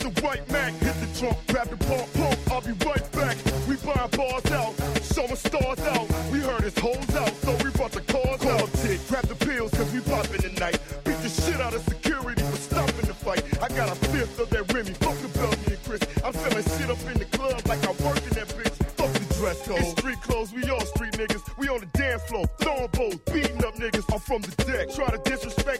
the white Mac, hit the trunk, grab the pump, pump. I'll be right back. We buying bars out, showing stars out. We heard his hoes out, so we brought the cars out. Tick, grab the pills, cause we poppin' tonight. Beat the shit out of security for stopping the fight. I got a fifth of that Remy, fuck the Belgian and Chris. I'm selling shit up in the club like I work in that bitch. Fuck the dress code. It's street clothes, we all street niggas. We on the dance floor, throwing bows, beating up niggas. I'm from the deck. Try to disrespect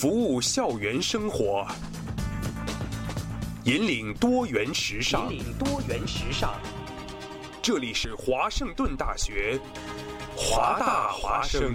服务校园生活，引领多元时尚。引领多元时尚。这里是华盛顿大学，华大华生。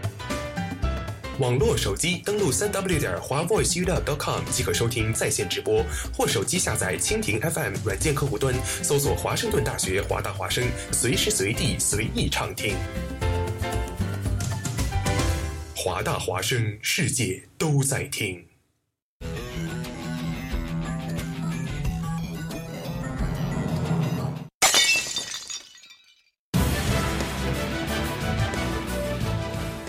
网络手机登录三 w 点华 voiceuw.com 即可收听在线直播，或手机下载蜻蜓 FM 软件客户端，搜索华盛顿大学华大华声，随时随地随意畅听。华大华声，世界都在听。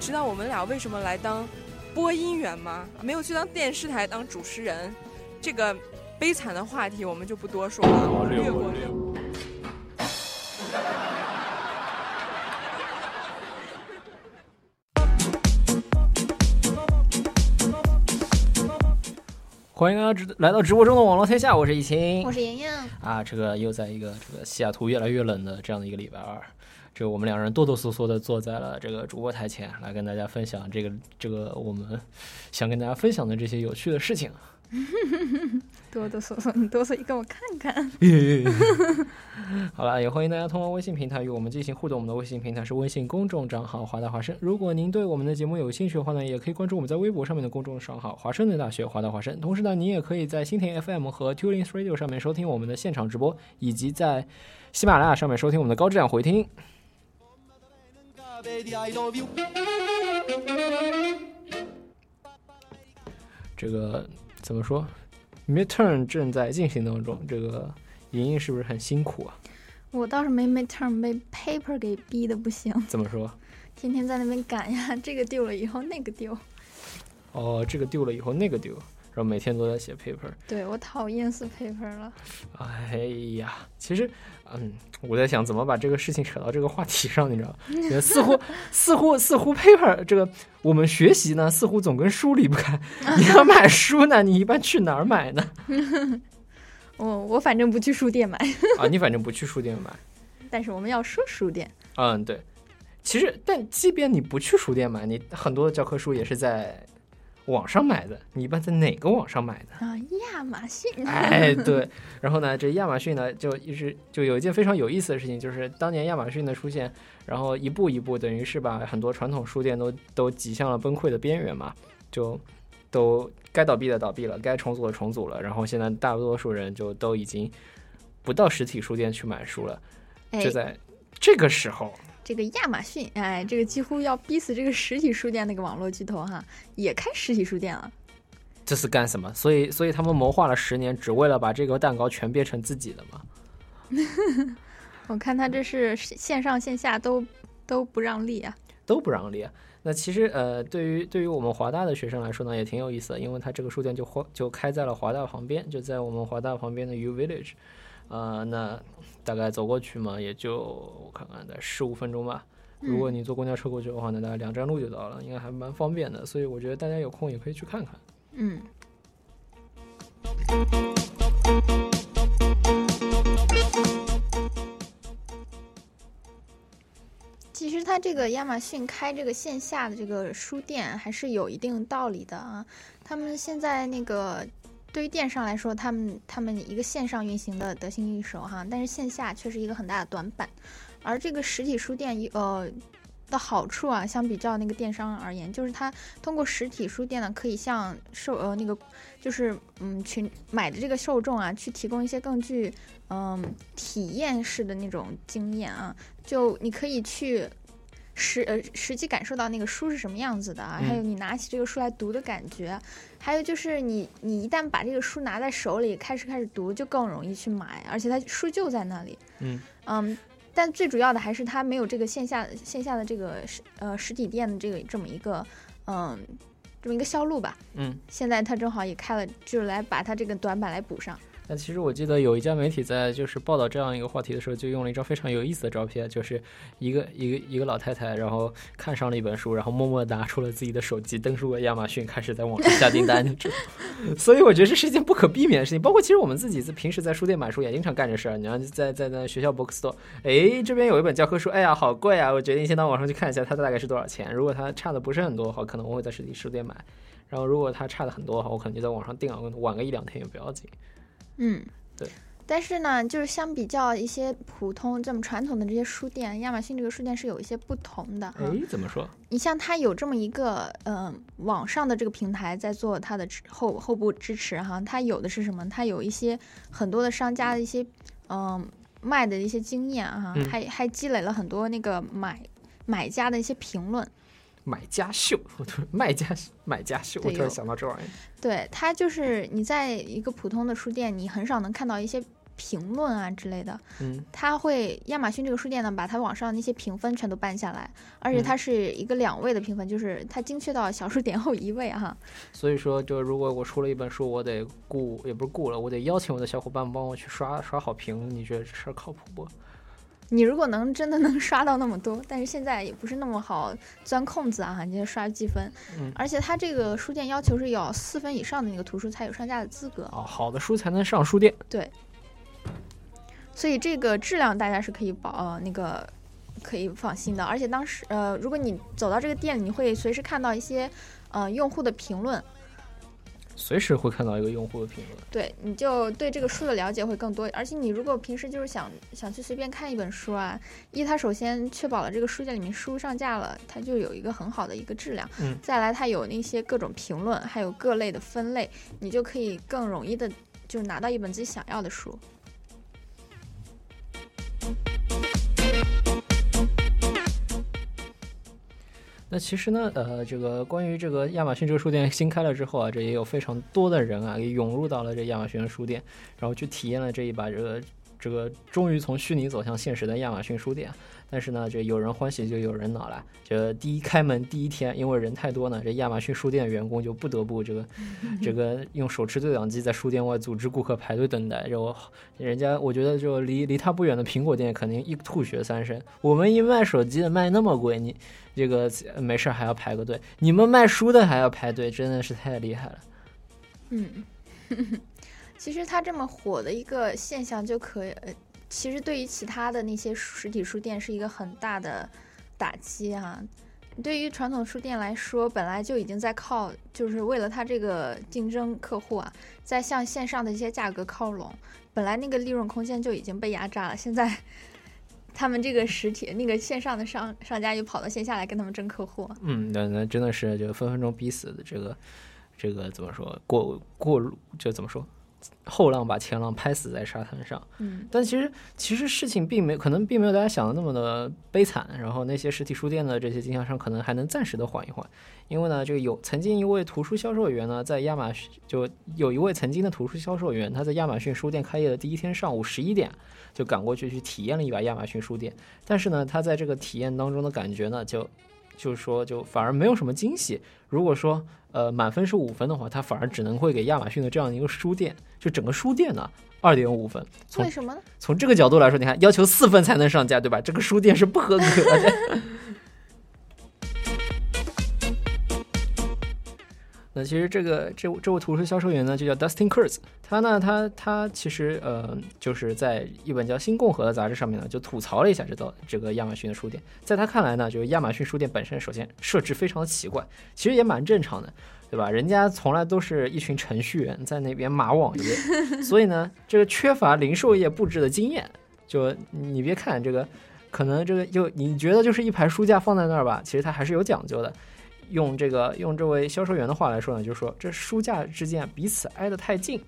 知道我们俩为什么来当播音员吗？没有去当电视台当主持人，这个悲惨的话题我们就不多说了，略过。欢迎大家直来到直播中的网络天下，我是易晴，我是莹莹啊，这个又在一个这个西雅图越来越冷的这样的一个礼拜二，这我们两人哆哆嗦嗦的坐在了这个主播台前，来跟大家分享这个这个我们想跟大家分享的这些有趣的事情。哆哆嗦嗦，你哆嗦一个我看看。好了，也欢迎大家通过微信平台与我们进行互动。我们的微信平台是微信公众账号“华大华生”。如果您对我们的节目有兴趣的话呢，也可以关注我们在微博上面的公众账号“华盛顿大学华大华生”。同时呢，您也可以在蜻蜓 FM 和 Tuning Radio 上面收听我们的现场直播，以及在喜马拉雅上面收听我们的高质量回听。这个怎么说？Midterm 正在进行当中，这个莹莹是不是很辛苦啊？我倒是没 midterm 被 paper 给逼的不行，怎么说？天天在那边赶呀，这个丢了以后那个丢。哦，这个丢了以后那个丢，然后每天都在写 paper。对我讨厌死 paper 了。哎呀，其实，嗯，我在想怎么把这个事情扯到这个话题上，你知道吗？似乎似乎似乎 paper 这个我们学习呢，似乎总跟书离不开。你要买书呢，你一般去哪儿买呢？我我反正不去书店买。啊，你反正不去书店买。但是我们要说书店。嗯，对。其实，但即便你不去书店买，你很多的教科书也是在网上买的。你一般在哪个网上买的？啊，亚马逊。哎，对。然后呢，这亚马逊呢，就一直就有一件非常有意思的事情，就是当年亚马逊的出现，然后一步一步，等于是把很多传统书店都都挤向了崩溃的边缘嘛，就都该倒闭的倒闭了，该重组的重组了。然后现在大多数人就都已经不到实体书店去买书了。就在这个时候。这个亚马逊，哎，这个几乎要逼死这个实体书店那个网络巨头哈，也开实体书店了。这是干什么？所以，所以他们谋划了十年，只为了把这个蛋糕全变成自己的吗？我看他这是线上线下都都不让利啊，都不让利啊。那其实呃，对于对于我们华大的学生来说呢，也挺有意思的，因为他这个书店就就开在了华大旁边，就在我们华大旁边的 U Village。呃，那大概走过去嘛，也就我看看，在十五分钟吧。如果你坐公交车过去的话呢，大概两站路就到了，应该还蛮方便的。所以我觉得大家有空也可以去看看。嗯。其实他这个亚马逊开这个线下的这个书店还是有一定道理的啊。他们现在那个。对于电商来说，他们他们一个线上运行的得心应手哈，但是线下却是一个很大的短板。而这个实体书店呃的好处啊，相比较那个电商而言，就是它通过实体书店呢，可以向受呃那个就是嗯群买的这个受众啊，去提供一些更具嗯体验式的那种经验啊，就你可以去。实呃实际感受到那个书是什么样子的啊，还有你拿起这个书来读的感觉，还有就是你你一旦把这个书拿在手里开始开始读，就更容易去买，而且它书就在那里。嗯嗯，但最主要的还是它没有这个线下线下的这个实呃实体店的这个这么一个嗯这么一个销路吧。嗯，现在它正好也开了，就是来把它这个短板来补上。但其实我记得有一家媒体在就是报道这样一个话题的时候，就用了一张非常有意思的照片，就是一个一个一个老太太，然后看上了一本书，然后默默拿出了自己的手机，登录了亚马逊，开始在网上下订单。所以我觉得这是一件不可避免的事情。包括其实我们自己在平时在书店买书也经常干这事儿。你要在在那学校 bookstore，哎，这边有一本教科书，哎呀，好贵啊！我决定先到网上去看一下它大概是多少钱。如果它差的不是很多的话，可能我会在实体书店买。然后如果它差的很多的话，我可能就在网上订了，晚个一两天也不要紧。嗯。对，但是呢，就是相比较一些普通这么传统的这些书店，亚马逊这个书店是有一些不同的。哎，怎么说？你像它有这么一个嗯网上的这个平台在做它的后后部支持哈，它有的是什么？它有一些很多的商家的一些嗯卖的一些经验哈，还还积累了很多那个买买家的一些评论。买家秀，卖家买家秀，我突然想到这玩意儿。对，它就是你在一个普通的书店，你很少能看到一些评论啊之类的。嗯，它会亚马逊这个书店呢，把它网上那些评分全都搬下来，而且它是一个两位的评分，就是它精确到小数点后一位哈。所以说，就如果我出了一本书，我得雇，也不是雇了，我得邀请我的小伙伴帮我去刷刷好评，你觉得这事儿靠谱不？你如果能真的能刷到那么多，但是现在也不是那么好钻空子啊，你就刷积分。嗯，而且它这个书店要求是要四分以上的那个图书才有上架的资格。哦，好的书才能上书店。对。所以这个质量大家是可以保呃那个可以放心的。而且当时呃，如果你走到这个店里，你会随时看到一些呃用户的评论。随时会看到一个用户的评论。对，你就对这个书的了解会更多。而且你如果平时就是想想去随便看一本书啊，一它首先确保了这个书店里面书上架了，它就有一个很好的一个质量。嗯。再来，它有那些各种评论，还有各类的分类，你就可以更容易的，就是拿到一本自己想要的书。那其实呢，呃，这个关于这个亚马逊这个书店新开了之后啊，这也有非常多的人啊，也涌入到了这亚马逊的书店，然后去体验了这一把这个这个终于从虚拟走向现实的亚马逊书店。但是呢，这有人欢喜就有人恼了。这第一开门第一天，因为人太多呢，这亚马逊书店的员工就不得不这个 这个用手持对讲机在书店外组织顾客排队等待。然后人家我觉得就离离他不远的苹果店肯定一吐血三升。我们一卖手机的卖那么贵，你这个没事还要排个队，你们卖书的还要排队，真的是太厉害了。嗯，其实它这么火的一个现象就可以。其实对于其他的那些实体书店是一个很大的打击啊！对于传统书店来说，本来就已经在靠，就是为了它这个竞争客户啊，在向线上的一些价格靠拢，本来那个利润空间就已经被压榨了。现在他们这个实体那个线上的商商家又跑到线下来跟他们争客户，嗯，那那真的是就分分钟逼死的这个这个怎么说过过就怎么说？后浪把前浪拍死在沙滩上，嗯，但其实其实事情并没可能并没有大家想的那么的悲惨，然后那些实体书店的这些经销商可能还能暂时的缓一缓，因为呢，这个有曾经一位图书销售员呢，在亚马逊就有一位曾经的图书销售员，他在亚马逊书店开业的第一天上午十一点就赶过去去体验了一把亚马逊书店，但是呢，他在这个体验当中的感觉呢，就就是说就反而没有什么惊喜。如果说呃，满分是五分的话，它反而只能会给亚马逊的这样一个书店，就整个书店呢，二点五分。为什么呢？从这个角度来说，你看，要求四分才能上架，对吧？这个书店是不合格的。那其实这个这这位图书销售员呢，就叫 Dustin Kurz。他呢，他他其实呃，就是在一本叫《新共和》的杂志上面呢，就吐槽了一下这道这个亚马逊的书店。在他看来呢，就是亚马逊书店本身首先设置非常的奇怪，其实也蛮正常的，对吧？人家从来都是一群程序员在那边码网页，所以呢，这个缺乏零售业布置的经验。就你别看这个，可能这个就你觉得就是一排书架放在那儿吧，其实它还是有讲究的。用这个用这位销售员的话来说呢，就是说这书架之间彼此挨得太近，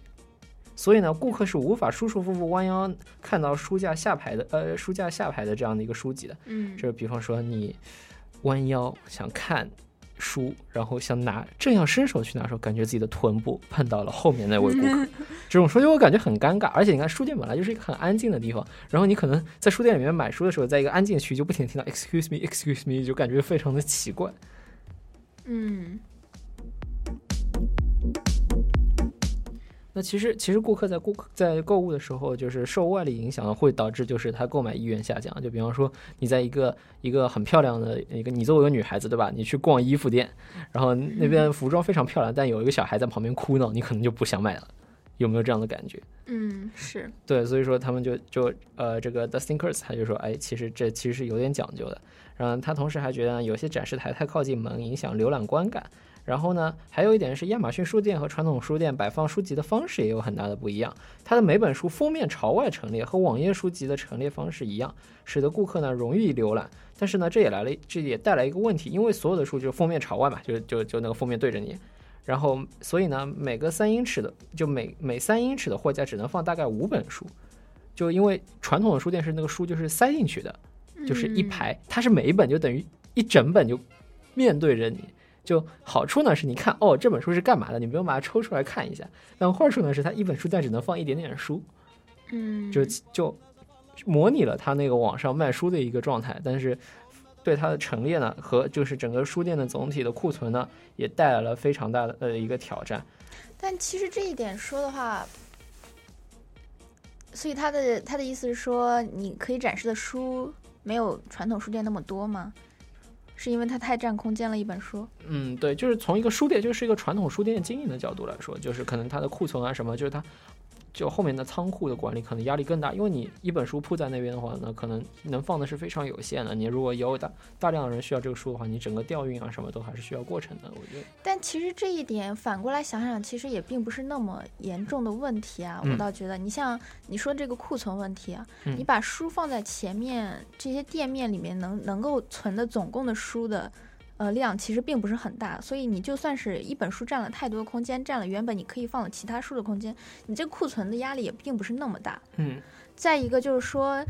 所以呢，顾客是无法舒舒服服弯腰看到书架下排的呃书架下排的这样的一个书籍的。嗯，就是比方说你弯腰想看书，然后想拿正要伸手去拿时候，感觉自己的臀部碰到了后面那位顾客，这种说就我感觉很尴尬。而且你看书店本来就是一个很安静的地方，然后你可能在书店里面买书的时候，在一个安静区就不停听到 excuse me excuse me，就感觉非常的奇怪。嗯，那其实其实顾客在顾客在购物的时候，就是受外力影响，会导致就是他购买意愿下降。就比方说，你在一个一个很漂亮的一个，你作为一个女孩子，对吧？你去逛衣服店，然后那边服装非常漂亮，但有一个小孩在旁边哭闹，你可能就不想买了。有没有这样的感觉？嗯，是对，所以说他们就就呃，这个 Dustin Kurz 他就说，哎，其实这其实是有点讲究的。然后他同时还觉得有些展示台太靠近门，影响浏览观感。然后呢，还有一点是亚马逊书店和传统书店摆放书籍的方式也有很大的不一样。它的每本书封面朝外陈列，和网页书籍的陈列方式一样，使得顾客呢容易浏览。但是呢，这也来了，这也带来一个问题，因为所有的书就封面朝外嘛，就就就那个封面对着你。然后，所以呢，每个三英尺的，就每每三英尺的货架只能放大概五本书，就因为传统的书店是那个书就是塞进去的，就是一排，它是每一本就等于一整本就面对着你。就好处呢是你看哦这本书是干嘛的，你不用把它抽出来看一下。但坏处呢是它一本书架只能放一点点书，嗯，就就模拟了它那个网上卖书的一个状态，但是。对它的陈列呢，和就是整个书店的总体的库存呢，也带来了非常大的呃一个挑战。但其实这一点说的话，所以他的他的意思是说，你可以展示的书没有传统书店那么多吗？是因为它太占空间了一本书？嗯，对，就是从一个书店，就是一个传统书店经营的角度来说，就是可能它的库存啊什么，就是它就后面的仓库的管理可能压力更大，因为你一本书铺在那边的话呢，可能能放的是非常有限的。你如果有大大量的人需要这个书的话，你整个调运啊什么都还是需要过程的。我觉得，但其实这一点反过来想想，其实也并不是那么严重的问题啊。嗯我倒觉得，你像你说这个库存问题啊，嗯你把书放在前面，这些店面里面能能够存的总共的书的。呃，量其实并不是很大，所以你就算是一本书占了太多空间，占了原本你可以放的其他书的空间，你这个库存的压力也并不是那么大。嗯再一个就是说，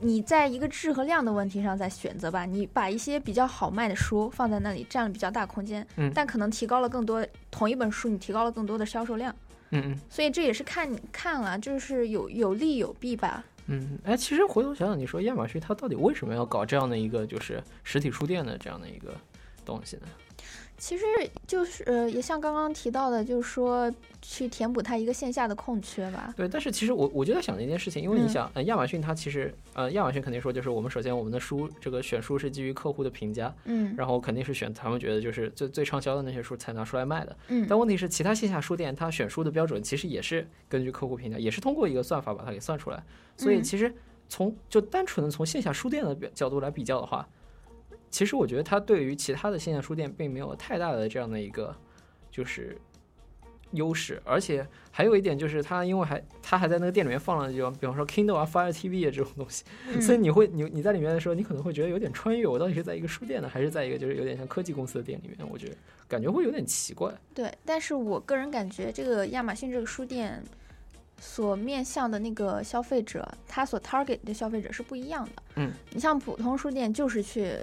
你在一个质和量的问题上再选择吧。你把一些比较好卖的书放在那里，占了比较大空间，嗯但可能提高了更多同一本书，你提高了更多的销售量。嗯嗯所以这也是看看了，就是有有利有弊吧。嗯，哎，其实回头想想，你说亚马逊它到底为什么要搞这样的一个就是实体书店的这样的一个东西呢？其实就是呃，也像刚刚提到的，就是说去填补它一个线下的空缺吧。对，但是其实我我就在想的一件事情，因为你嗯想，呃，亚马逊它其实，呃，亚马逊肯定说就是我们首先我们的书这个选书是基于客户的评价，嗯然后肯定是选他们觉得就是最最畅销的那些书才拿出来卖的。嗯但问题是，其他线下书店它选书的标准其实也是根据客户评价，也是通过一个算法把它给算出来。所以嗯其实从就单纯的从线下书店的表角度来比较的话，其实我觉得它对于其他的线下书店并没有太大的这样的一个就是优势，而且还有一点就是它因为还它还在那个店里面放了就比方说 Kindle 啊、Fire TV 啊这种东西，嗯所以你会你你在里面的时候，你可能会觉得有点穿越，我到底是在一个书店呢，还是在一个就是有点像科技公司的店里面？我觉得感觉会有点奇怪。对，但是我个人感觉，这个亚马逊这个书店所面向的那个消费者，他所 target 的消费者是不一样的。嗯，你像普通书店，就是去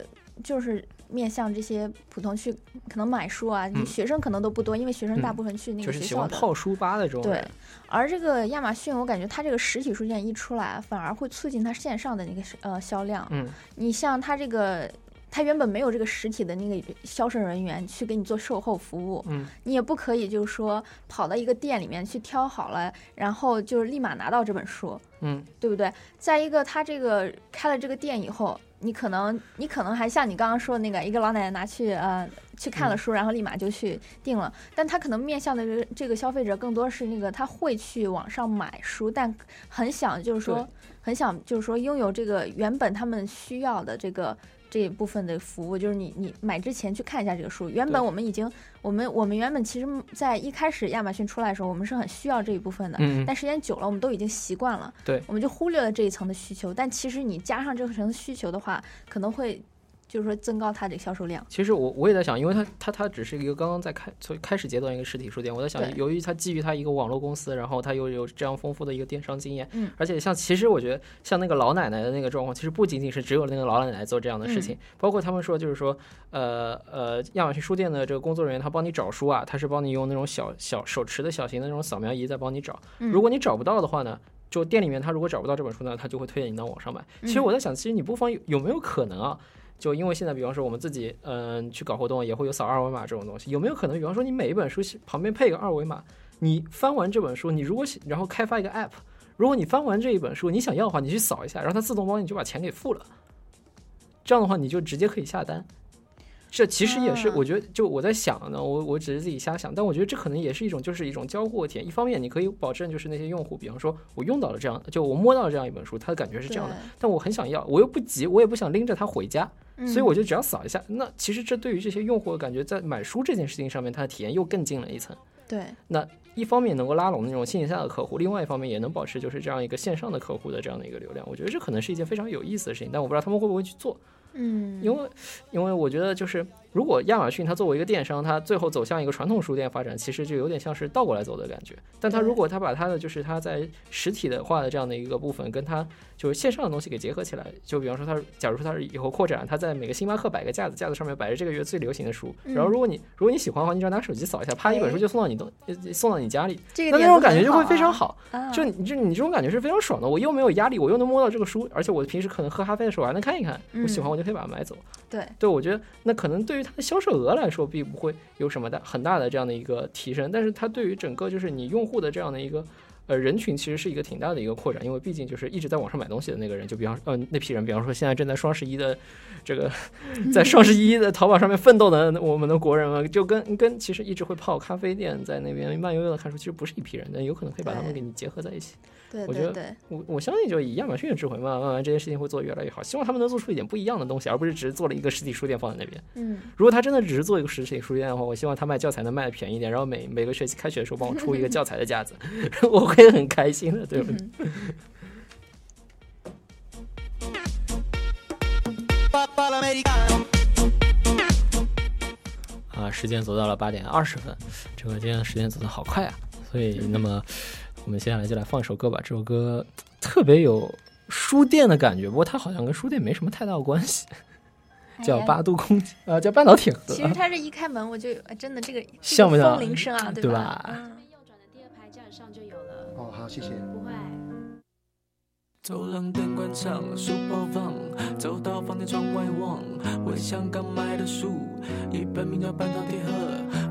就是面向这些普通去可能买书啊，你嗯学生可能都不多，因为学生大嗯部分去那个学校的。喜欢泡书吧的这种。对，，而这个亚马逊，我感觉它这个实体书店一出来，反而会促进它线上的那个呃销量。嗯。你像它这个，它原本没有这个实体的那个销售人员去给你做售后服务，嗯你也不可以就是说跑到一个店里面去挑好了，然后就是立马拿到这本书，嗯对不对？再一个，他这个开了这个店以后，你可能你可能还像你刚刚说的那个，一个老奶奶拿去呃去看了嗯书，然后立马就去订了，但他可能面向的这个这个消费者更多是那个他会去网上买书，但很想就是说很想就是说拥有这个原本他们需要的这个。这一部分的服务就是你，你买之前去看一下这个书。原本我们已经，我们我们原本其实，在一开始亚马逊出来的时候，我们是很需要这一部分的。嗯嗯但时间久了，我们都已经习惯了。对我们就忽略了这一层的需求。但其实你加上这层需求的话，可能会就是说增高它这个销售量。其实我我也在想，因为它它它只是一个刚刚在开从开始阶段一个实体书店，我在想，由于它基于它一个网络公司，然后它又有这样丰富的一个电商经验，嗯而且像其实我觉得像那个老奶奶的那个状况，其实不仅仅是只有那个老奶奶做这样的事情，嗯包括他们说就是说，呃呃，亚马逊书店的这个工作人员他帮你找书啊，他是帮你用那种小小手持的小型的那种扫描仪在帮你找，嗯如果你找不到的话呢？就店里面，他如果找不到这本书呢，他就会推荐你到网上买。其实嗯我在想，其实你不妨有有没有可能啊？就因为现在，比方说我们自己，嗯、去搞活动也会有扫二维码这种东西，有没有可能，比方说你每一本书旁边配一个二维码，你翻完这本书，你如果然后开发一个 app，如果你翻完这一本书，你想要的话，你去扫一下，然后它自动帮你就把钱给付了，这样的话你就直接可以下单。这其实也是，啊我觉得，就我在想呢，我我只是自己瞎想，但我觉得这可能也是一种，就是一种交互体验。一方面，你可以保证就是那些用户，比方说我用到了这样，就我摸到了这样一本书，它的感觉是这样的，但我很想要，我又不急，我也不想拎着它回家，嗯所以我就只要扫一下。那其实这对于这些用户的感觉，在买书这件事情上面，它的体验又更进了一层。对，那一方面能够拉拢那种线下的客户，另外一方面也能保持就是这样一个线上的客户的这样的一个流量。我觉得这可能是一件非常有意思的事情，但我不知道他们会不会去做。嗯，因为，因为我觉得就是，如果亚马逊它作为一个电商，它最后走向一个传统书店发展，其实就有点像是倒过来走的感觉。但它如果它把它的就是它在实体的化的这样的一个部分，跟它就是线上的东西给结合起来，就比方说它，假如说它是以后扩展，它在每个星巴克摆个架子，架子上面摆着这个月最流行的书，然后嗯如果你如果你喜欢的话，你只要拿手机扫一下，啪，一本书就送到你东呃送到你家里，这个那那种感觉就会非常好就你就你这种感觉是非常爽的，我又没有压力，我又能摸到这个书，而且我平时可能喝咖啡的时候我还能看一看，我喜欢嗯。我就可以把它买走。对，对，我觉得那可能对于它的。销售额来说，并不会有什么大很大的这样的一个提升，但是它对于整个就是你用户的这样的一个呃人群其实是一个挺大的一个扩展，因为毕竟就是一直在网上买东西的那个人，就比方呃那批人，比方说现在正在双十一的这个在双十一的淘宝上面奋斗的我们的国人们，就跟跟其实一直会泡咖啡店在那边慢悠悠的看书，其实不是一批人，但有可能可以把他们给你结合在一起。对我觉得我我相信，就以亚马逊的智慧，慢慢慢慢这件事情会做得越来越好。希望他们能做出一点不一样的东西，而不是只是做了一个实体书店放在那边。嗯，如果他真的只是做一个实体书店的话，我希望他卖教材能卖的便宜一点，然后每每个学期开学的时候帮我出一个教材的架子，我会很开心的，对不对？啊，时间走到了八点二十分，这个今天时间走得好快啊！所以，那么我们接下来就来放一首歌吧。这首歌特别有书店的感觉，不过它好像跟书店没什么太大的关系，叫八度空间呃，叫半导体盒。其实它这一开门，我就呃真的这个 像不像风铃声啊，对吧？吧嗯右转的第二排架子上就有了。哦，好，谢谢。不会。走廊灯关上，书包放，走到房间窗外望，回想刚买的书，一本名叫《半导体盒》，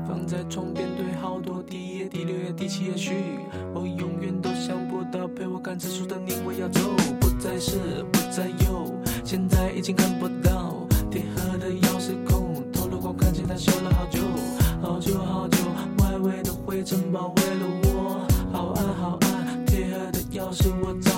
放在床边堆好多，第第六页、第七也许，我永远都想不到陪我看日出的你我要走，不再是，不再有，现在已经看不到，铁盒的钥匙孔，透露光看见它修了好久，好久好久，外围的灰尘包围了我，好暗好暗，铁盒的钥匙我找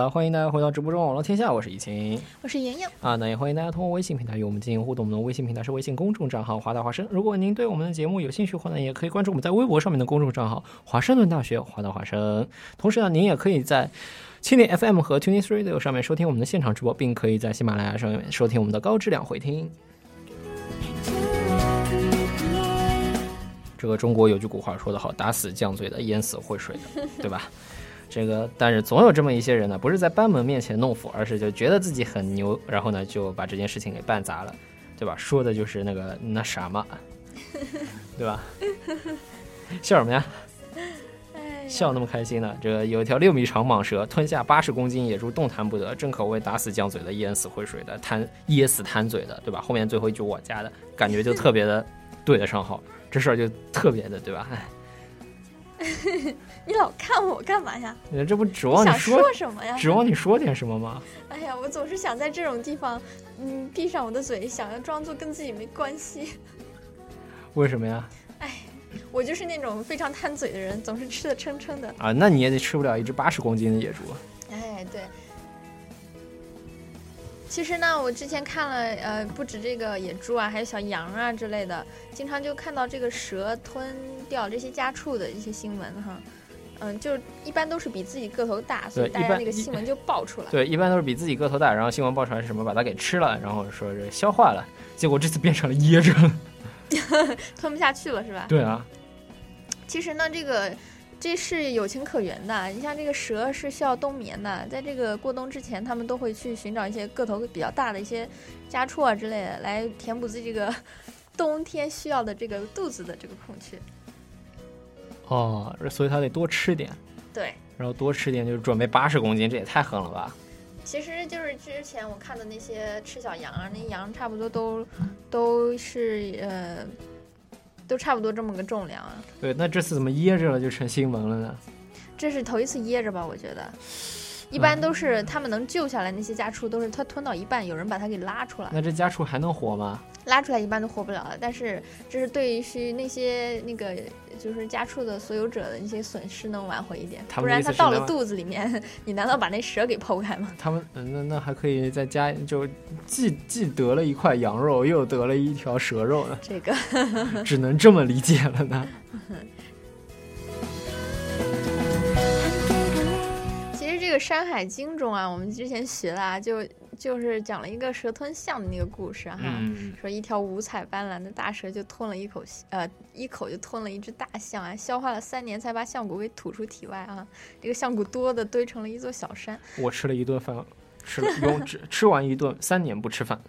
了，欢迎大家回到直播中网络天下，我是怡晴。我是莹莹。啊，那也欢迎大家通过微信平台与我们进行互动。我们的微信平台是微信公众账号“华大华生”。如果您对我们的节目有兴趣的话呢，也可以关注我们在微博上面的公众账号“华盛顿大学华大华生”。同时呢，您也可以在蜻蜓 FM 和 Tuning Radio 上面收听我们的现场直播，并可以在喜马拉雅上面收听我们的高质量回听。这个中国有句古话说得好：“打死犟嘴的，淹死会水的”，对吧？这个，但是总有这么一些人呢，不是在班门面前弄斧，而是就觉得自己很牛，然后呢就把这件事情给办砸了，对吧？说的就是那个那啥嘛，对吧？笑什么呀？笑那么开心呢？这有一条六米长蟒蛇吞下八十公斤野猪，动弹不得，正可谓打死犟嘴的，淹死会水的，贪噎死贪嘴的，对吧？后面最后一句我加的感觉就特别的对得上号，这事儿就特别的，对吧？哎。你老看我干嘛呀？你这不指望你说什么呀？指望你说点什么吗？哎呀，我总是想在这种地方，嗯，闭上我的嘴，想要装作跟自己没关系。为什么呀？哎，我就是那种非常贪嘴的人，总是吃的撑撑的。啊，那你也得吃不了一只八十公斤的野猪。哎，对。其实呢，我之前看了，呃，不止这个野猪啊，还有小羊啊之类的，经常就看到这个蛇吞掉这些家畜的一些新闻哈。嗯，就是一般都是比自己个头大，所以大家那个新闻就爆出来。对，一般都是比自己个头大，然后新闻爆出来是什么？把它给吃了，然后说是消化了，结果这次变成了噎着了，吞不下去了是吧？对啊。其实呢，这个。这是有情可原的。你像这个蛇是需要冬眠的，在这个过冬之前，他们都会去寻找一些个头比较大的一些家畜啊之类的，来填补自己这个 冬天需要的这个肚子的这个空缺。哦，所以它得多吃点。对。然后多吃点就是准备八十公斤，这也太狠了吧！其实就是之前我看的那些吃小羊啊，那羊差不多都都是呃。都差不多这么个重量啊！对，那这次怎么噎着了就成新闻了呢？这是头一次噎着吧？我觉得，一般都是他们能救下来那些家畜，都是他吞到一半，有人把它给拉出来。那这家畜还能活吗？拉出来一般都活不了了，但是这是对于那些那个就是家畜的所有者的一些损失能挽回一点，不然它到了肚子里面，你难道把那蛇给剖开吗？他们那那还可以再加，就既既得了一块羊肉，又得了一条蛇肉呢？这个 只能这么理解了呢。这个《山海经》中啊，我们之前学了啊，就。就是讲了一个蛇吞象的那个故事哈，说一条五彩斑斓的大蛇就吞了一口，呃，一口就吞了一只大象啊，消化了三年才把象骨给吐出体外啊，这个象骨多的堆成了一座小山。我吃了一顿饭，吃了用吃吃完一顿，三年不吃饭。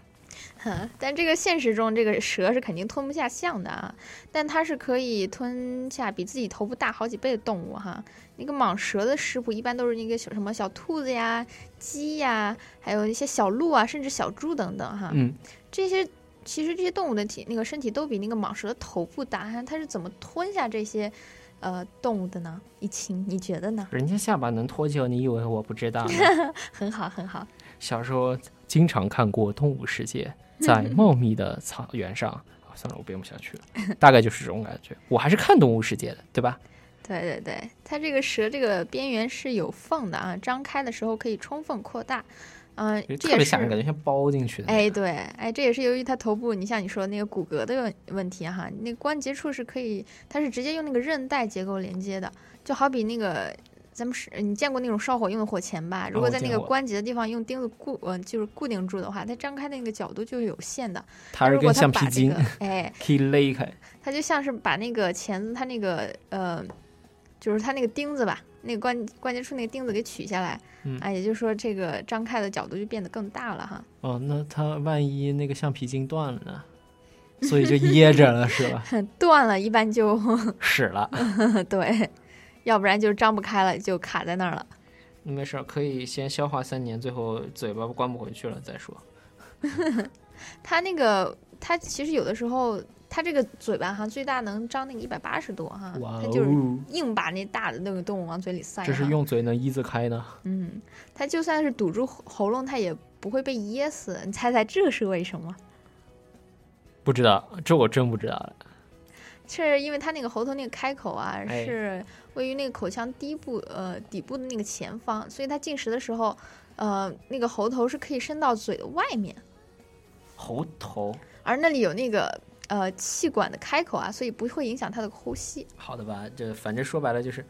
但这个现实中，这个蛇是肯定吞不下象的啊，但它是可以吞下比自己头部大好几倍的动物哈。那个蟒蛇的食谱一般都是那个小什么小兔子呀、鸡呀，还有一些小鹿啊，甚至小猪等等哈。嗯，这些其实这些动物的体那个身体都比那个蟒蛇的头部大，它是怎么吞下这些呃动物的呢？一清，你觉得呢？人家下巴能脱臼，你以为我不知道？很好，很好。小时候经常看过《动物世界》。在茂密的草原上，算了，我编不下去了。大概就是这种感觉。我还是看《动物世界》的，对吧？对对对，它这个蛇这个边缘是有缝的啊，张开的时候可以充分扩大。嗯，特别吓人，感觉像包进去的。哎，对，哎，这也是由于它头部，你像你说的那个骨骼的问题哈，那关节处是可以，它是直接用那个韧带结构连接的，就好比那个。咱们是，你见过那种烧火用的火钳吧？如果在那个关节的地方用钉子固，呃，就是固定住的话，它张开的那个角度就是有限的。它是跟橡皮筋，哎，可以勒开。它就像是把那个钳子，它那个呃，就是它那个钉子吧，那个关关节处那个钉子给取下来，啊，也就是说这个张开的角度就变得更大了哈。哦，那它万一那个橡皮筋断了呢？所以就噎着了是吧？断了，一般就 使了。对。要不然就张不开了，就卡在那儿了。没事，可以先消化三年，最后嘴巴关不回去了再说。他那个，他其实有的时候，他这个嘴巴哈，最大能张那个一百八十多哈，他就是硬把那大的那个动物往嘴里塞。这是用嘴能一字开呢？嗯，他就算是堵住喉咙，他也不会被噎死。你猜猜这是为什么？不知道，这我真不知道了。是因为它那个喉头那个开口啊，哎是位于那个口腔底部呃底部的那个前方，所以它进食的时候，呃，那个喉头是可以伸到嘴的外面，喉头，而那里有那个呃气管的开口啊，所以不会影响它的呼吸。好的吧？这反正说白了就是，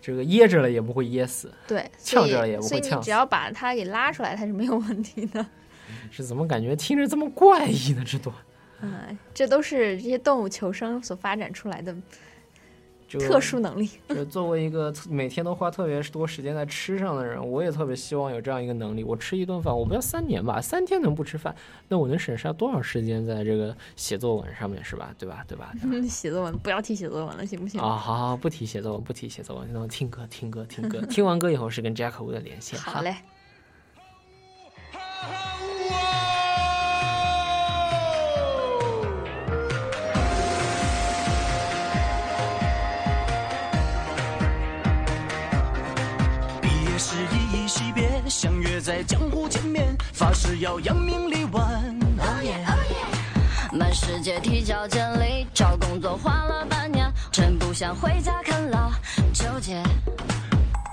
这个噎着了也不会噎死，对，呛着了也不会呛所以你。只要把它给拉出来，它是没有问题的。是怎么感觉听着这么怪异呢？这段嗯，这都是这些动物求生所发展出来的特殊能力。就作为一个每天都花特别多时间在吃上的人，我也特别希望有这样一个能力。我吃一顿饭，我不要三年吧，三天能不吃饭，那我能省下多少时间在这个写作文上面，是吧？对吧？对吧？对吧嗯，写作文不要提写作文了，行不行？啊，好好不提写作文，不提写作文，那我听歌，听歌，听歌，听完歌以后是跟 Jack 的连线。好嘞。在江湖前面，发誓要扬名立万。Oh yeah 满世界提交简历，找工作花了半年，真不想回家啃老，纠结。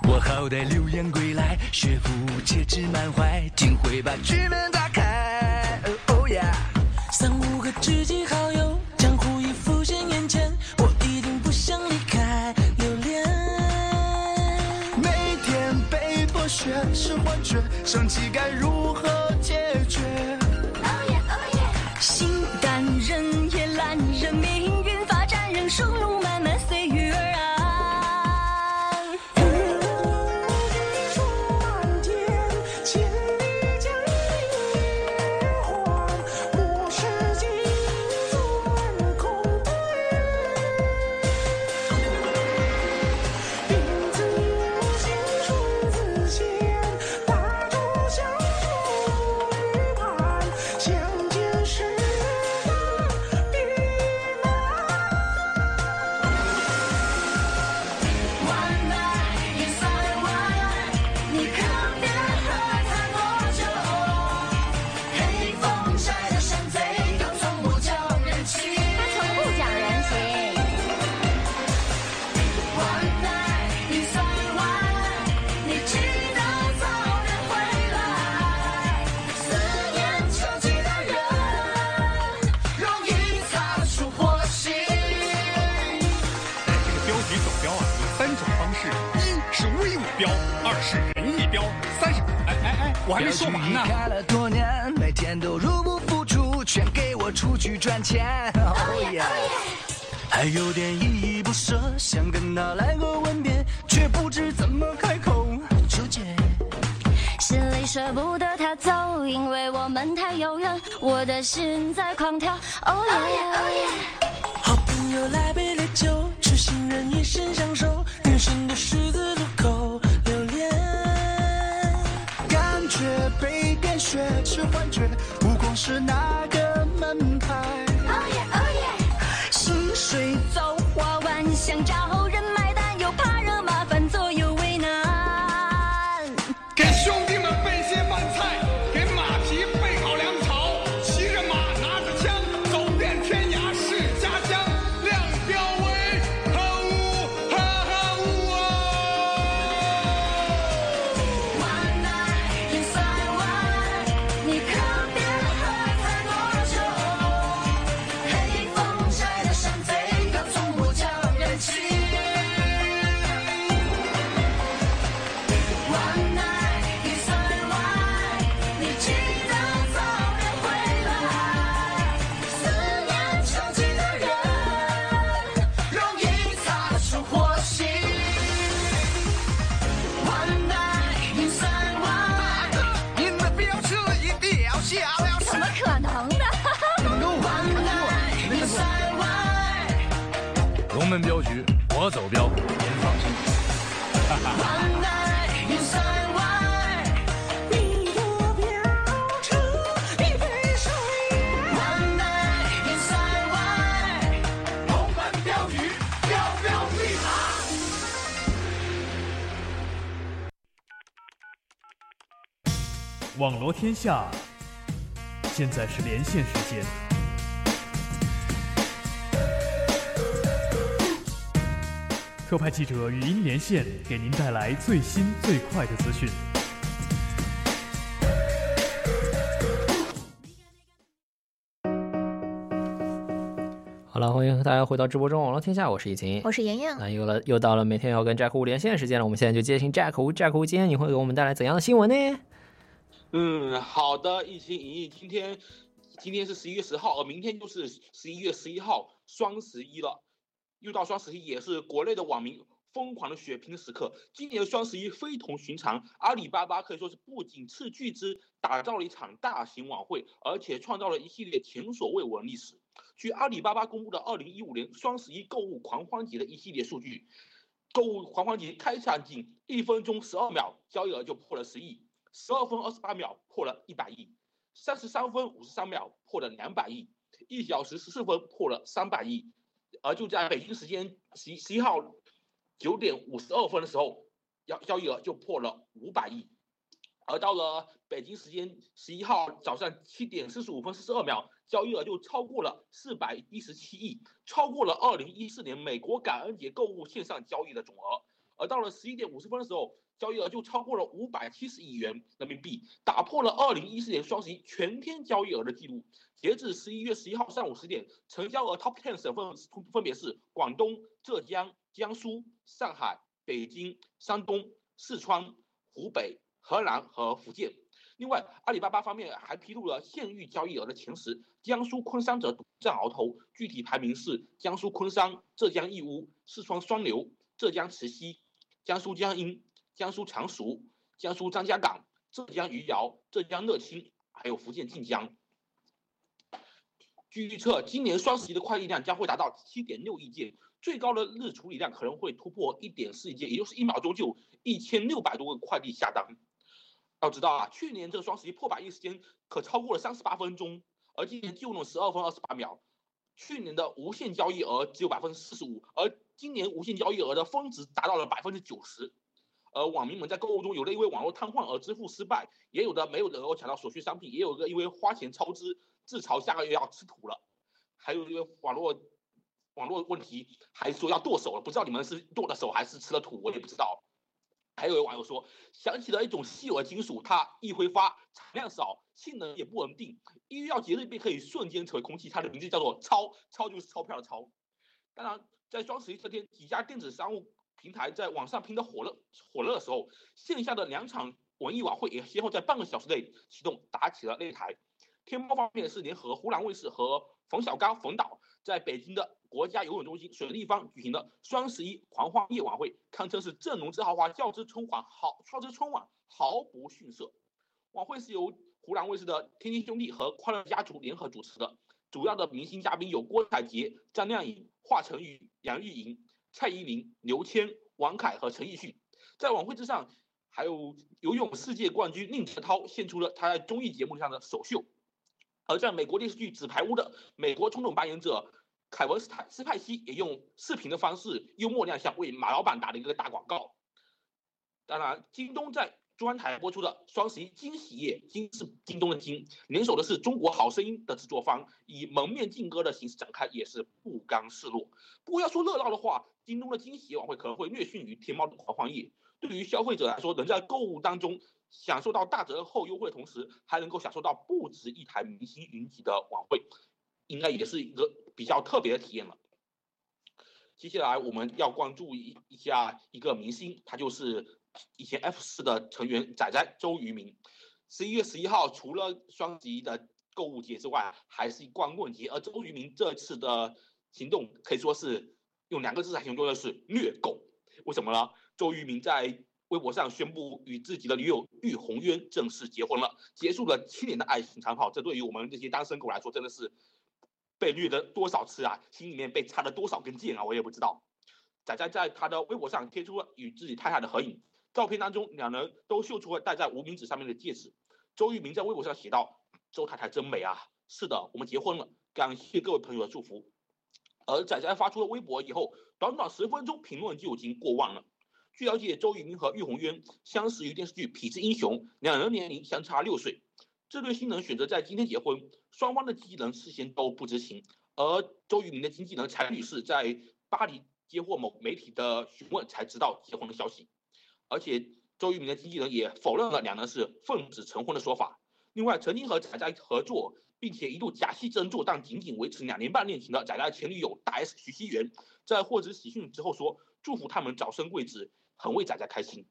我好歹留洋归来，学富且志满怀，竟会把局面打开。Oh yeah，三五个知己好友，是幻觉，生气该如的心在狂跳。哦耶哦耶！好朋友来杯烈酒，痴心人一生相守，人生的十字路口留恋。感觉被点穴是幻觉，不光是那个门牌。薪水早花完，想找人买单，网罗天下，现在是连线时间。特派记者语音连线，给您带来最新最快的资讯。好了，欢迎大家回到直播中，网络天下，我是易晴，我是莹莹。那又了，又到了每天要跟 Jack 连线的时间了，我们现在就接听 Jack 吴，Jack 吴，今天你会给我们带来怎样的新闻呢？嗯，好的，疫情莹莹，今天今天是十一月十号，而明天就是十一月十一号，双十一了。又到双十一，也是国内的网民疯狂的血拼的时刻。今年的双十一非同寻常，阿里巴巴可以说是不仅斥巨资打造了一场大型晚会，而且创造了一系列前所未闻历史。据阿里巴巴公布的二零一五年双十一购物狂欢节的一系列数据，购物狂欢节开场仅一分钟十二秒，交易额就破了十亿；十二分二十八秒破了一百亿；三十三分五十三秒破了两百亿；一小时十四分破了三百亿。而就在北京时间十一十一号九点五十二分的时候，交交易额就破了五百亿。而到了北京时间十一号早上七点四十五分四十二秒，交易额就超过了四百一十七亿，超过了二零一四年美国感恩节购物线上交易的总额。而到了十一点五十分的时候，交易额就超过了五百七十亿元人民币，打破了二零一四年双十一全天交易额的记录。截至十一月十一号上午十点，成交额 Top Ten 省份分别是广东、浙江、江苏、上海、北京、山东、四川、湖北。河南和福建。另外，阿里巴巴方面还披露了县域交易额的前十，江苏昆山则独占鳌头，具体排名是江苏昆山、浙江义乌、四川双流、浙江慈溪、江苏江阴、江苏常熟、江苏张家港、浙江余姚、浙江乐清，还有福建晋江。据预测，今年双十一的快递量将会达到七点六亿件，最高的日处理量可能会突破一点四亿件，也就是一秒钟就一千六百多个快递下单。要知道啊，去年这个双十一破百亿时间可超过了三十八分钟，而今年就用了十二分二十八秒。去年的无限交易额只有百分之四十五，而今年无限交易额的峰值达到了百分之九十。而网民们在购物中，有的因为网络瘫痪而支付失败，也有的没有能够抢到所需商品，也有个因为花钱超支自嘲下个月要吃土了，还有因为网络网络问题还说要剁手了，不知道你们是剁了手还是吃了土，我也不知道。还有位网友说，想起了一种稀有的金属，它易挥发，产量少，性能也不稳定，一遇到节日便可以瞬间成为空气。它的名字叫做钞，钞就是钞票的钞。当然，在双十一这天，几家电子商务平台在网上拼得火热火热的时候，线下的两场文艺晚会也先后在半个小时内启动，打起了擂台。天猫方面是联合湖南卫视和冯小刚、冯导在北京的国家游泳中心水立方举行的双十一狂欢夜晚会，堪称是阵容之豪华，较之春晚好，较之春晚毫不逊色。晚会是由湖南卫视的天津兄弟和快乐家族联合主持的，主要的明星嘉宾有郭采洁、张靓颖、华晨宇、杨钰莹、蔡依林、刘谦、王凯和陈奕迅。在晚会之上，还有游泳世界冠军宁泽涛献出了他在综艺节目上的首秀。而在美国电视剧《纸牌屋》的美国总统扮演者凯文斯坦斯派西也用视频的方式幽默亮相，为马老板打了一个大广告。当然，京东在中央台播出的双十一惊喜夜，惊是京东的惊，联手的是中国好声音的制作方，以蒙面劲歌的形式展开，也是不甘示弱。不过要说热闹的话，京东的惊喜晚会可能会略逊于天猫的狂欢夜。对于消费者来说，能在购物当中享受到大折扣优惠同时，还能够享受到不止一台明星云集的晚会，应该也是一个比较特别的体验了。接下来我们要关注一一下一个明星，他就是以前 F 四的成员仔仔周渝民。十一月十一号，除了双十一的购物节之外，还是光棍节。而周渝民这次的行动可以说是用两个字来形容，就是虐狗。为什么呢？周渝民在微博上宣布与自己的女友玉红渊正式结婚了，结束了七年的爱情长跑。这对于我们这些单身狗来说，真的是被虐了多少次啊！心里面被插了多少根箭啊！我也不知道。仔仔在他的微博上贴出了与自己太太的合影，照片当中两人都秀出了戴在无名指上面的戒指。周渝民在微博上写道：“周太太真美啊！是的，我们结婚了，感谢各位朋友的祝福。”而仔仔发出了微博以后，短短十分钟评论就已经过万了。据了解，周渝民和玉红渊相识于电视剧《痞子英雄》，两人年龄相差六岁。这对新人选择在今天结婚，双方的经纪人事先都不知情。而周渝民的经纪人柴女士在巴黎接获某媒体的询问才知道结婚的消息，而且周渝民的经纪人也否认了两人是奉子成婚的说法。另外，曾经和仔仔合作，并且一度假戏真做，但仅仅维持两年半恋情的仔仔前女友大 S 徐熙媛，在获知喜讯之后说，祝福他们早生贵子，很为仔仔开心。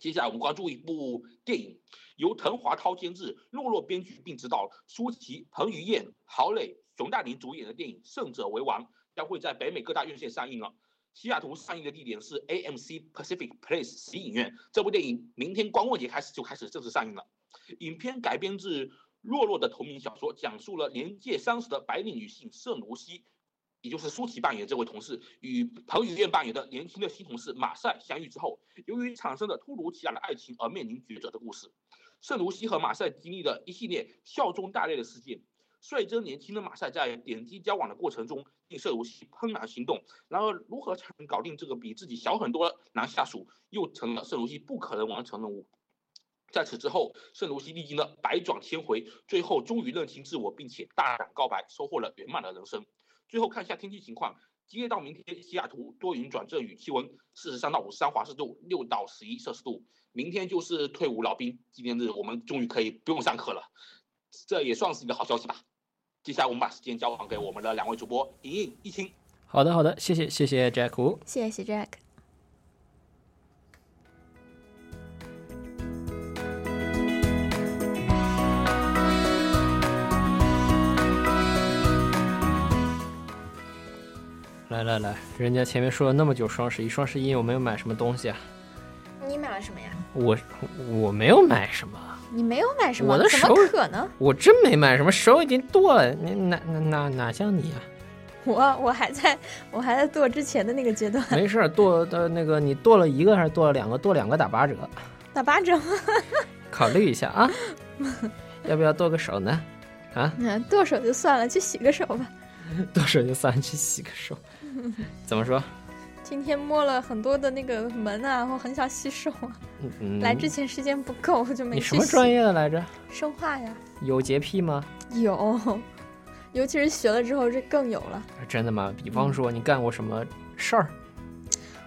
接下来我们关注一部电影，由滕华涛监制、洛洛编剧并执导，舒淇、彭于晏、郝蕾、熊黛林主演的电影《胜者为王》将会在北美各大院线上映了。西雅图上映的地点是 AMC Pacific Place 喜影院。这部电影明天光棍节开始就开始正式上映了。影片改编自洛洛的同名小说，讲述了年届三十的白领女性圣卢西，也就是舒淇扮演的这位同事，与彭于晏扮演的年轻的新同事马赛相遇之后，由于产生的突如其来的爱情而面临抉择的故事。圣卢西和马赛经历了一系列笑中带泪的事件。率真年轻的马赛在点滴交往的过程中，令圣卢西怦然心动。然而，如何才能搞定这个比自己小很多的男下属，又成了圣卢西不可能完成任务。在此之后，圣卢西历经了百转千回，最后终于认清自我，并且大胆告白，收获了圆满的人生。最后看一下天气情况，今夜到明天，西雅图多云转阵雨，气温四十三到五十三华氏度，六到十一摄氏度。明天就是退伍老兵纪念日，我们终于可以不用上课了，这也算是一个好消息吧。接下来我们把时间交还给我们的两位主播莹莹、一清。好的，好的，谢谢，谢谢 Jack 吴。谢谢 Jack。来来来，人家前面说了那么久双十一，双十一有没有买什么东西啊？你买了什么呀？我我没有买什么，你没有买什么？我的怎么手可能？我真没买什么，手已经剁了。你哪哪哪哪像你啊？我我还在我还在剁之前的那个阶段，没事儿，剁的那个你剁了一个还是剁了两个？剁两个打八折，打八折吗？考虑一下啊，要不要剁个手呢？啊，嗯，剁手就算了，去洗个手吧。剁手就算了，去洗个手。怎么说？今天摸了很多的那个门啊，我很想洗手啊。嗯，来之前时间不够，我就没去。你什么专业的来着？生化呀。有洁癖吗？有，尤其是学了之后，这更有了。真的吗？比方说你干过什么事儿？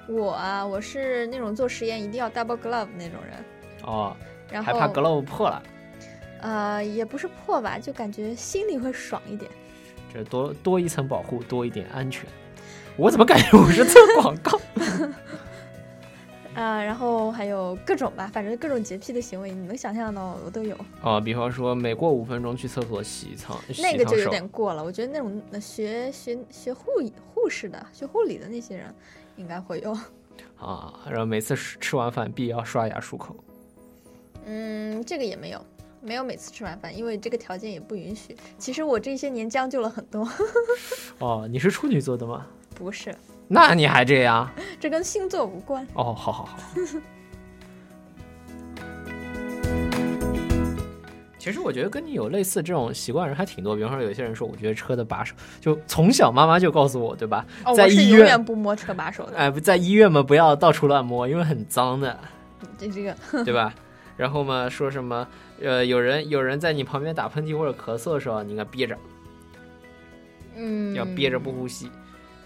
我啊，我是那种做实验一定要 double glove 那种人。哦，然后还怕 glove 破了，呃，也不是破吧，就感觉心里会爽一点。这多多一层保护，多一点安全。我怎么感觉我是做广告？啊、然后还有各种吧，反正各种洁癖的行为，你能想象到我都有。啊，比方说每过五分钟去厕所洗一趟，那个就有点过了，我觉得那种呃学学学护护士的、学护理的那些人，应该会有。啊，然后每次吃吃完饭必要刷牙漱口。嗯，这个也没有，没有每次吃完饭，因为这个条件也不允许。其实我这些年将就了很多，哦，你是处女座的吗？不是，那你还这样？这跟星座无关。哦，好好好。其实我觉得跟你有类似这种习惯的人还挺多，比方说有些人说，我觉得车的把手，就从小妈妈就告诉我，对吧？在医院永远不摸车把手的。哎，不在医院嘛，不要到处乱摸，因为很脏的，这这个，对吧？然后嘛，说什么呃，有人有人在你旁边打喷嚏或者咳嗽的时候，你应该憋着，嗯，要憋着不呼吸。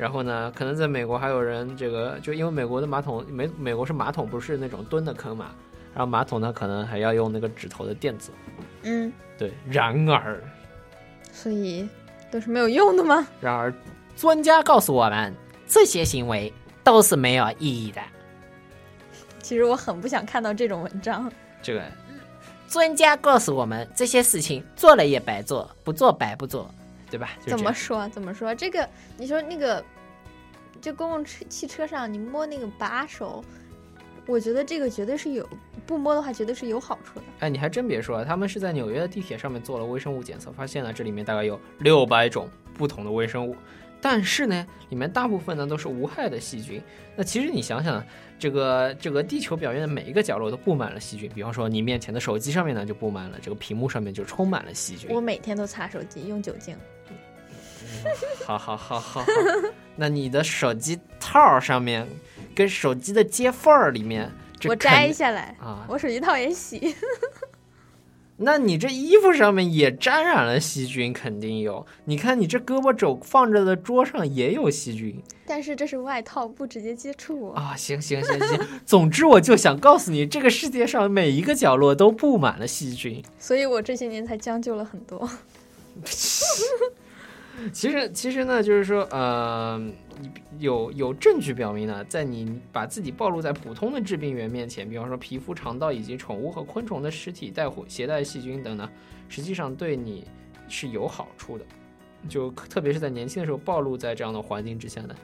然后呢，可能在美国还有人这个，就因为美国的马桶，美美国是马桶不是那种蹲的坑嘛，然后马桶呢可能还要用那个指头的垫子。嗯，对，然而所以都是没有用的吗？然而，专家告诉我们，这些行为都是没有意义的。其实我很不想看到这种文章。这个专家告诉我们，这些事情做了也白做，不做白不做，对吧？就怎么说？怎么说？这个你说那个，就公共车汽车上你摸那个把手，我觉得这个绝对是有不摸的话，绝对是有好处的。哎，你还真别说，他们是在纽约的地铁上面做了微生物检测，发现了这里面大概有六百种不同的微生物，但是呢，里面大部分呢都是无害的细菌。那其实你想想，这个这个地球表面的每一个角落都布满了细菌，比方说你面前的手机上面呢就布满了，这个屏幕上面就充满了细菌。我每天都擦手机，用酒精。好好好好好，那你的手机套上面跟手机的接缝儿里面，这我摘下来啊我手机套也洗。那你这衣服上面也沾染了细菌，肯定有。你看你这胳膊肘放着的桌上也有细菌但是这是外套，不直接接触我。啊！行行行行，总之我就想告诉你，这个世界上每一个角落都布满了细菌。所以我这些年才将就了很多。其实，其实呢，就是说，呃，有有证据表明呢，在你把自己暴露在普通的致病源面前，比方说皮肤、肠道以及宠物和昆虫的尸体带回携带细菌等呢，实际上对你是有好处的。就特别是在年轻的时候暴露在这样的环境之下呢，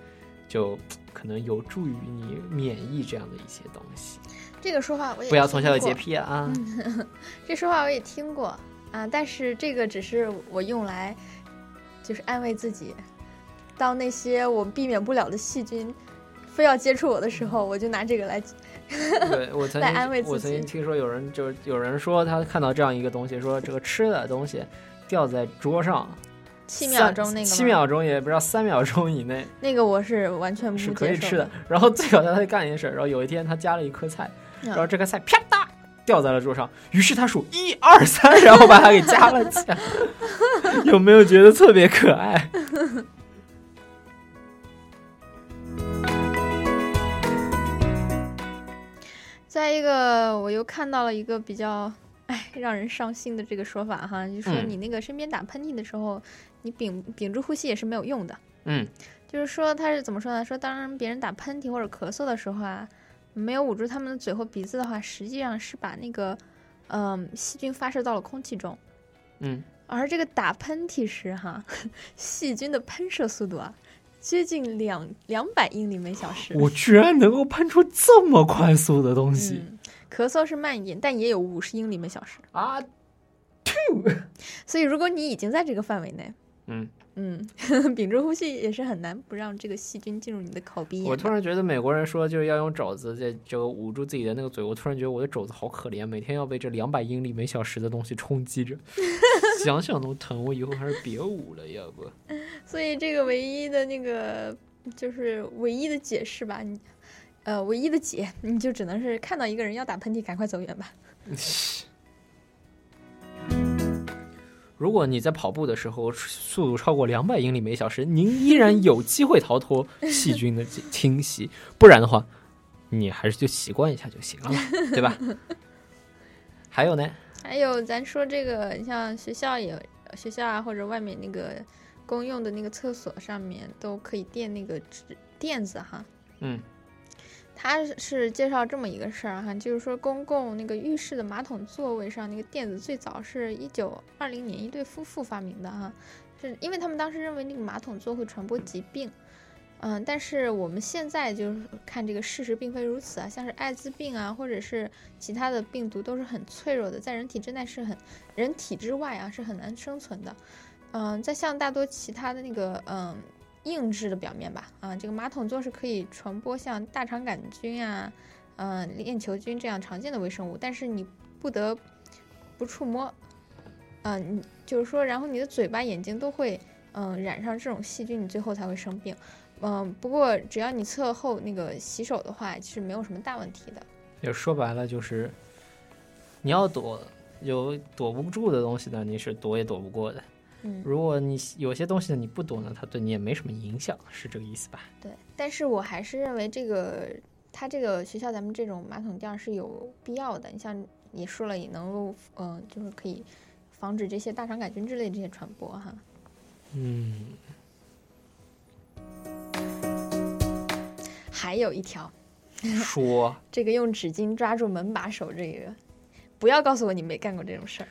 就可能有助于你免疫这样的一些东西。这个说话我也不要从小有洁癖啊！这说话我也听过啊，但是这个只是我用来就是安慰自己，当那些我避免不了的细菌非要接触我的时候，我就拿这个来 对我曾来安慰自己。我曾经 听说有人就是有人说他看到这样一个东西，说这个吃的东西掉在桌上，七秒钟那个吗七秒钟也不知道三秒钟以内 那个我是完全不是可以吃的。然后最搞笑他干一件事，然后有一天他夹了一颗菜，嗯然后这颗菜啪嗒掉在了桌上，于是他数一二三，然后把它给夹了起来。有没有觉得特别可爱？再一个，我又看到了一个比较哎让人伤心的这个说法哈，就说嗯你那个身边打喷嚏的时候，你屏屏住呼吸也是没有用的。嗯，就是说他是怎么说呢？说当别人打喷嚏或者咳嗽的时候啊，没有捂住他们的嘴或鼻子的话，实际上是把那个嗯、细菌发射到了空气中。嗯，而这个打喷嚏时哈，细菌的喷射速度啊，接近两两百英里每小时。我居然能够喷出这么快速的东西、咳嗽是慢一点，但也有五十英里每小时啊！所以如果你已经在这个范围内，嗯。嗯，屏住呼吸也是很难不让这个细菌进入你的口鼻。我突然觉得美国人说就是要用肘子在这个捂住自己的那个嘴，我突然觉得我的肘子好可怜，每天要被这两百英里每小时的东西冲击着，想想都疼。我以后还是别捂了，要不。所以这个唯一的那个就是唯一的解释吧，你呃唯一的解，你就只能是看到一个人要打喷嚏，赶快走远吧。如果你在跑步的时候速度超过两百英里每小时，您依然有机会逃脱细菌的侵袭，不然的话，你还是就习惯一下就行了，对吧？还有呢，还有咱说这个，你像学校也学校啊，或者外面那个公用的那个厕所上面都可以垫那个纸垫子哈。嗯他是介绍这么一个事儿哈，就是说公共那个浴室的马桶座位上那个垫子最早是一九二零年一对夫妇发明的哈，是因为他们当时认为那个马桶座会传播疾病，嗯，但是我们现在就是看这个事实并非如此啊，像是艾滋病啊，或者是其他的病毒都是很脆弱的，在人体之内是很人体之外啊是很难生存的，嗯，在像大多其他的那个嗯。硬质的表面吧，啊，这个马桶座是可以传播像大肠杆菌啊，嗯、链球菌这样常见的微生物，但是你不得不触摸，嗯、你就是说，然后你的嘴巴、眼睛都会，嗯、染上这种细菌，你最后才会生病，嗯、不过只要你测后那个洗手的话，其实没有什么大问题的。就说白了就是，你要躲有躲不住的东西呢，你是躲也躲不过的。嗯如果你有些东西呢你不懂呢，它对你也没什么影响，是这个意思吧？对，但是我还是认为这个它这个学校咱们这种马桶垫儿是有必要的。你像你说了，也能够嗯、呃就是可以防止这些大肠杆菌之类这些传播哈。嗯，还有一条，说 这个用纸巾抓住门把手，这个不要告诉我你没干过这种事儿。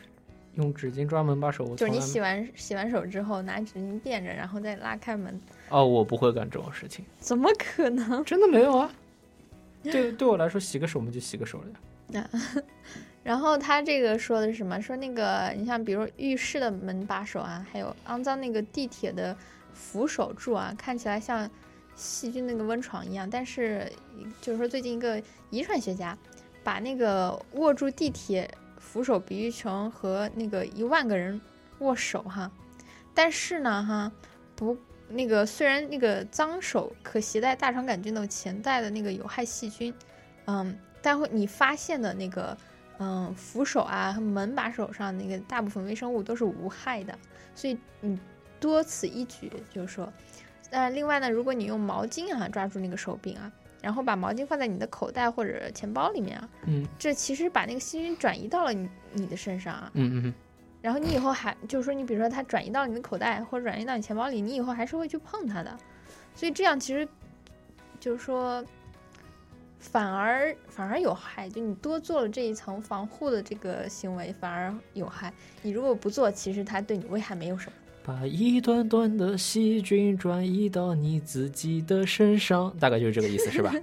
用纸巾抓门把手，就是你洗完洗完手之后拿纸巾垫着，然后再拉开门，哦，我不会干这种事情，怎么可能？真的没有啊。对，对我来说，洗个手我们就洗个手了呀。啊，然后他这个说的是什么？说那个你像比如浴室的门把手啊，还有肮脏那个地铁的扶手柱啊，看起来像细菌那个温床一样，但是就是说最近一个遗传学家把那个握住地铁扶手比喻成和那个一万个人握手哈，但是呢哈不。那个虽然那个脏手可携带大肠杆菌的潜在的那个有害细菌，嗯，但会你发现的那个嗯扶手啊和门把手上那个大部分微生物都是无害的，所以你多此一举，就是说，呃，另外呢，如果你用毛巾啊抓住那个手柄啊，然后把毛巾放在你的口袋或者钱包里面啊，嗯这其实把那个细菌转移到了你你的身上啊，嗯嗯然后你以后还就是说，你比如说它转移到你的口袋或者转移到你钱包里，你以后还是会去碰它的，所以这样其实就是说，反而反而有害。就你多做了这一层防护的这个行为，反而有害。你如果不做，其实它对你危害没有什么。把一段段的细菌转移到你自己的身上，大概就是这个意思，是吧？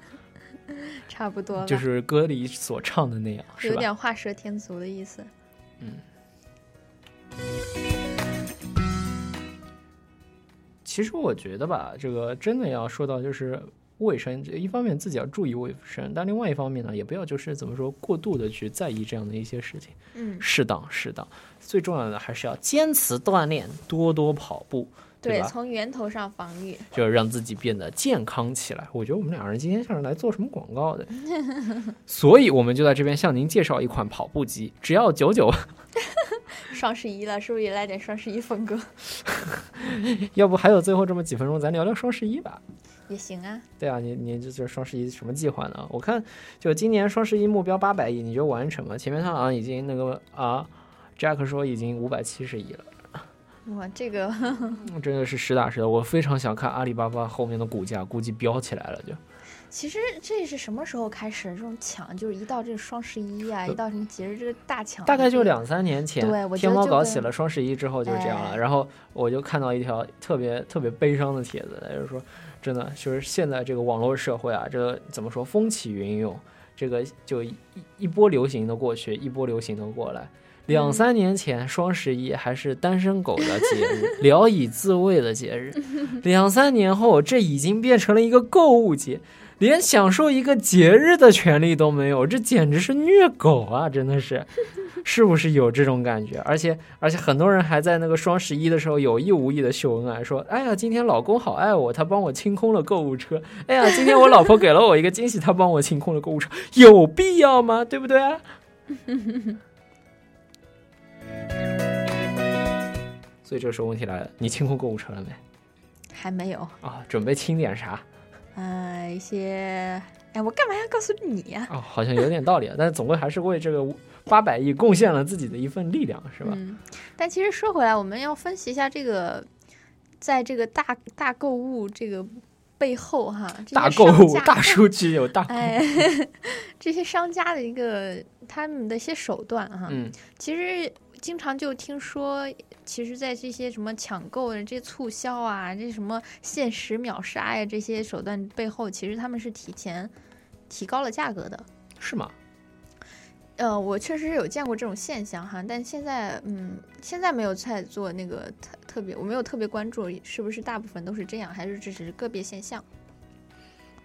差不多，就是歌里所唱的那样，是吧？有点画蛇添足的意思。嗯。其实我觉得吧，这个真的要说到就是卫生，一方面自己要注意卫生，但另外一方面呢，也不要就是怎么说过度的去在意这样的一些事情。嗯适当适当，最重要的还是要坚持锻炼，多多跑步，对，吧？从源头上防御。就是让自己变得健康起来。我觉得我们两人今天像是来做什么广告的，所以我们就在这边向您介绍一款跑步机，只要九九。双十一了，是不是也来点双十一风格？要不还有最后这么几分钟，咱聊聊双十一吧。也行啊。对啊，你你这就是双十一什么计划呢？我看就今年双十一目标八百亿，你觉得完成吗？前面他好像已经那个啊，Jack 说已经五百七十亿了，哇，这个 真的是实打实的。我非常想看阿里巴巴后面的股价，估计飙起来了就。其实这是什么时候开始这种抢？就是一到这个双十一啊，一到什么节日，这个大抢，大概就两三年前，对，我觉天猫得搞起了双十一之后就是这样了。哎然后我就看到一条特别特别悲伤的帖子，就是说，真的就是现在这个网络社会啊，这个怎么说风起云涌，这个就一一波流行的过去，一波流行的过来。两嗯三年前，双十一还是单身狗的节日，聊以自慰的节日。两三年后，这已经变成了一个购物节，连享受一个节日的权利都没有，这简直是虐狗啊！真的是，是不是有这种感觉？而且而且很多人还在那个双十一的时候有意无意的秀恩爱，说：“哎呀，今天老公好爱我，他帮我清空了购物车。哎呀，今天我老婆给了我一个惊喜，他帮我清空了购物车，有必要吗？对不对啊？” 所以这时候问题来了，你清空购物车了没？还没有。啊，准备清点啥？呃，一些，哎，我干嘛要告诉你呀、哦，好像有点道理啊，但是总归还是为这个八百亿贡献了自己的一份力量，是吧？嗯，但其实说回来，我们要分析一下这个，在这个大大购物这个背后哈，大购物、大数据有大 购物，哎，这些商家的一个他们的一些手段哈，嗯，其实经常就听说，其实，在这些什么抢购的这些促销啊，这什么限时秒杀呀，这些手段背后，其实他们是提前提高了价格的。是吗？呃，我确实是有见过这种现象哈，但现在，嗯，现在没有在做那个特特别，我没有特别关注是不是大部分都是这样，还是只是个别现象。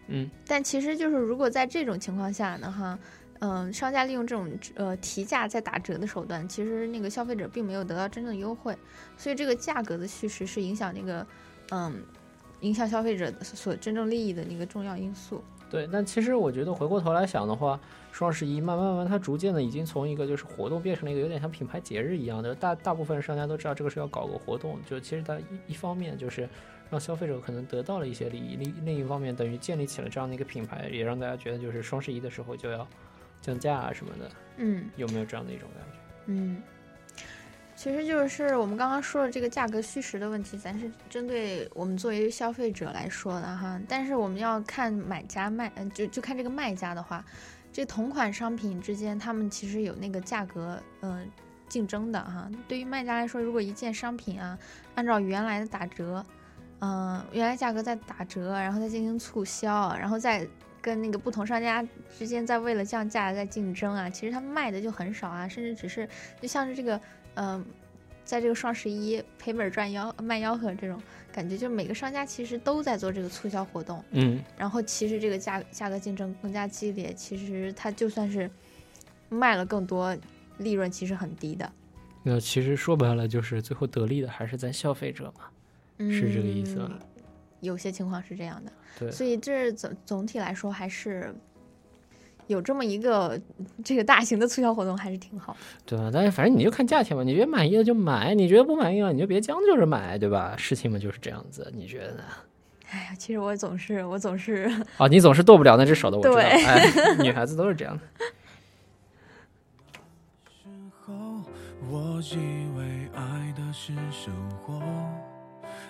嗯，但其实就是如果在这种情况下呢，哈，嗯、商家利用这种呃提价再打折的手段，其实那个消费者并没有得到真正的优惠，所以这个价格的虚实是影响那个嗯影响消费者所真正利益的一个重要因素。对，但其实我觉得回过头来想的话，双十一慢慢慢慢，它逐渐的已经从一个就是活动变成了一个有点像品牌节日一样的，大大部分商家都知道这个是要搞个活动，就其实它一一方面就是让消费者可能得到了一些利益，另另一方面等于建立起了这样的一个品牌，也让大家觉得就是双十一的时候就要降价啊什么的，嗯有没有这样的一种感觉？嗯，其实就是我们刚刚说的这个价格虚实的问题，咱是针对我们作为消费者来说的哈。但是我们要看买家卖，呃就就看这个卖家的话，这同款商品之间，他们其实有那个价格，嗯、竞争的哈。对于卖家来说，如果一件商品啊，按照原来的打折，嗯、原来价格在打折，然后再进行促销，然后再跟那个不同商家之间在为了降价在竞争啊，其实他们卖的就很少啊，甚至只是就像是这个，嗯、在这个双十一赔本赚吆卖吆喝这种感觉，就是每个商家其实都在做这个促销活动，嗯，然后其实这个价价格竞争更加激烈，其实它就算是卖了更多，利润其实很低的，那其实说白了就是最后得利的还是咱消费者嘛，是这个意思吧？嗯有些情况是这样的，对所以这总总体来说还是有这么一个这个大型的促销活动还是挺好。对吧？但是反正你就看价钱嘛，你觉得满意了就买，你觉得不满意了你就别将就着买，对吧？事情嘛就是这样子，你觉得呢？哎呀，其实我总是我总是啊，你总是剁不了那只手的，我知道。对哎，女孩子都是这样的。我以为爱的是生活，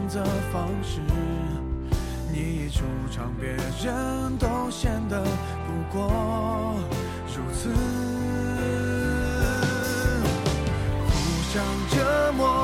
选择方式。你一出场，别人都显得不过如此。互相折磨